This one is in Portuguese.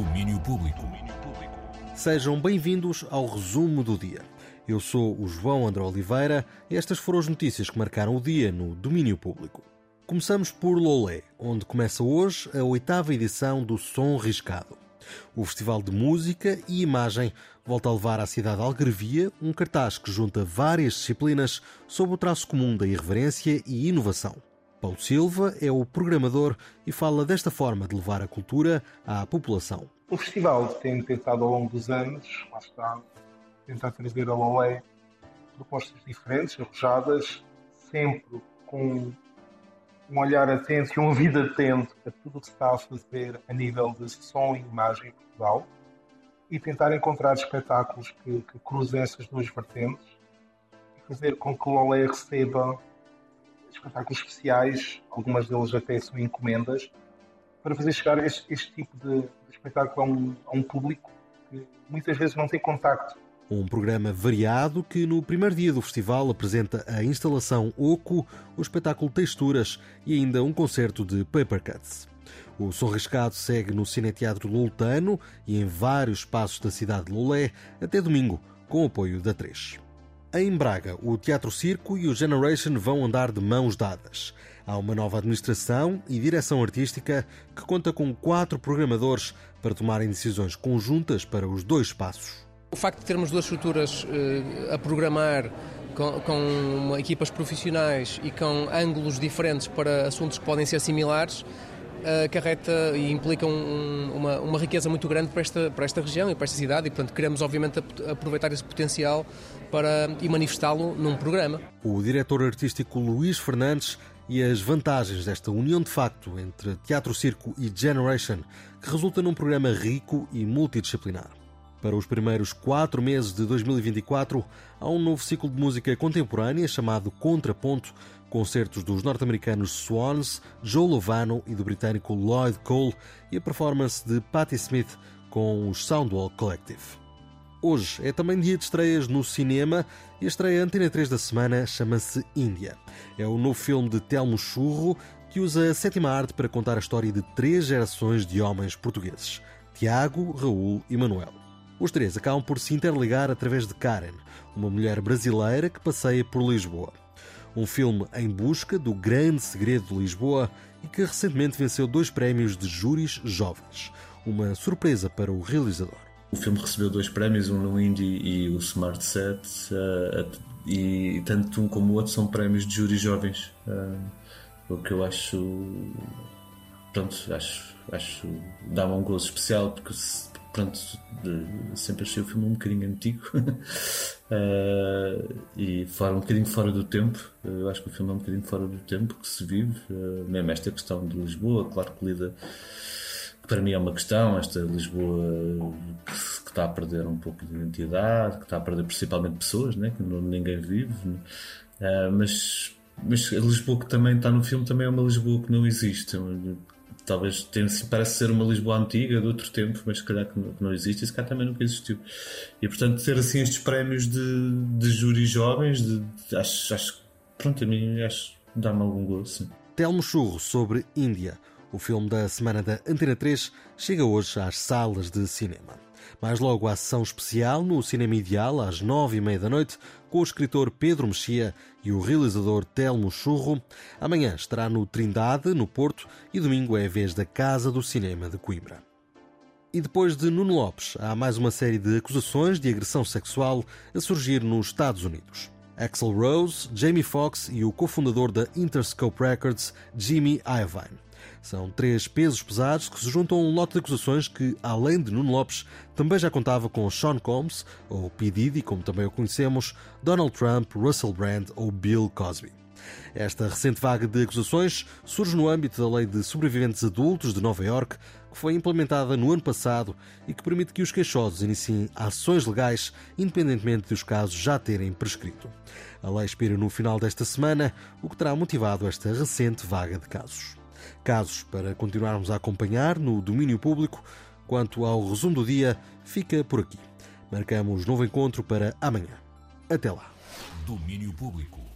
Domínio Público. Sejam bem-vindos ao resumo do dia. Eu sou o João André Oliveira e estas foram as notícias que marcaram o dia no domínio público. Começamos por Lolé, onde começa hoje a oitava edição do Som Riscado. O Festival de Música e Imagem volta a levar à cidade de Algarvia um cartaz que junta várias disciplinas sob o traço comum da irreverência e inovação. Paulo Silva é o programador e fala desta forma de levar a cultura à população. O festival tem tentado ao longo dos anos, lá está, tentar trazer a Lolé propostas diferentes, arrojadas, sempre com um olhar atento e um ouvido atento a tudo o que se está a fazer a nível de som e imagem em Portugal e tentar encontrar espetáculos que, que cruzem essas duas vertentes e fazer com que o Lolé receba espetáculos especiais, algumas deles até são encomendas, para fazer chegar este, este tipo de, de espetáculo a um, a um, público que muitas vezes não tem contacto. Um programa variado que no primeiro dia do festival apresenta a instalação Oco, o espetáculo Texturas e ainda um concerto de Paper Cuts. O Som Riscado segue no Cineteatro Loltano e em vários espaços da cidade de Lolé até domingo, com o apoio da 3. Em Braga, o Teatro Circo e o Generation vão andar de mãos dadas. Há uma nova administração e direção artística que conta com quatro programadores para tomarem decisões conjuntas para os dois espaços. O facto de termos duas estruturas uh, a programar com, com, equipas profissionais e com ângulos diferentes para assuntos que podem ser similares acarreta e implica um, uma, uma, riqueza muito grande para esta, para esta região e para esta cidade e, portanto, queremos, obviamente, aproveitar esse potencial para, e manifestá-lo num programa. O diretor artístico Luís Fernandes e as vantagens desta união de facto entre Teatro Circo e Generation, que resulta num programa rico e multidisciplinar. Para os primeiros quatro meses de 2024, há um novo ciclo de música contemporânea chamado Contraponto, concertos dos norte-americanos Swans, Joe Lovano e do britânico Lloyd Cole e a performance de Patti Smith com os Soundwall Collective. Hoje é também dia de estreias no cinema e a estreia Antena 3 da semana chama-se Índia. É o novo filme de Telmo Churro que usa a sétima arte para contar a história de três gerações de homens portugueses: Tiago, Raul e Manuel. Os três acabam por se interligar através de Karen, uma mulher brasileira que passeia por Lisboa. Um filme em busca do grande segredo de Lisboa e que recentemente venceu dois prémios de júris jovens. Uma surpresa para o realizador. O filme recebeu dois prémios, um no Indie e o Smart Set, uh, e tanto um como o outro são prémios de júris jovens. Uh, o que eu acho. Pronto, acho, acho dá-me um gozo especial porque pronto, sempre achei o filme um bocadinho antigo uh, e fora, um bocadinho fora do tempo. Eu acho que o filme é um bocadinho fora do tempo que se vive, uh, mesmo esta questão de Lisboa, claro que lida, que para mim é uma questão, esta Lisboa que, que, está a perder um pouco de identidade, que está a perder principalmente pessoas, né, que não, ninguém vive, uh, mas mas a Lisboa que também está no filme também é uma Lisboa que não existe talvez tenha, parece ser uma Lisboa antiga de outro tempo, mas se calhar que não, que não existe, e se calhar também nunca existiu. E portanto, ter assim estes prémios de, de júri jovens, de, de, acho, acho, pronto, a mim acho dá-me algum gosto. Sim. Telmo Churro sobre Índia. O filme da semana da Antena 3 chega hoje às salas de cinema. Mais logo a sessão especial no Cinema Ideal, às nove e meia da noite, com o escritor Pedro Mexia e o realizador Telmo Churro. Amanhã estará no Trindade, no Porto, e domingo é a vez da Casa do Cinema de Coimbra. E depois de Nuno Lopes, há mais uma série de acusações de agressão sexual a surgir nos Estados Unidos. Axel Rose, Jamie Foxx e o cofundador da Interscope Records, Jimmy Iovine. São três pesos pesados que se juntam a um lote de acusações que, além de Nuno Lopes, também já contava com Sean Combs, ou P. Diddy, como também o conhecemos, Donald Trump, Russell Brand ou Bill Cosby. Esta recente vaga de acusações surge no âmbito da Lei de Sobreviventes Adultos de Nova York, que foi implementada no ano passado e que permite que os queixosos iniciem ações legais independentemente dos casos já terem prescrito. A lei expira no final desta semana, o que terá motivado esta recente vaga de casos casos para continuarmos a acompanhar no domínio público. Quanto ao resumo do dia, fica por aqui. Marcamos novo encontro para amanhã. Até lá. Domínio Público.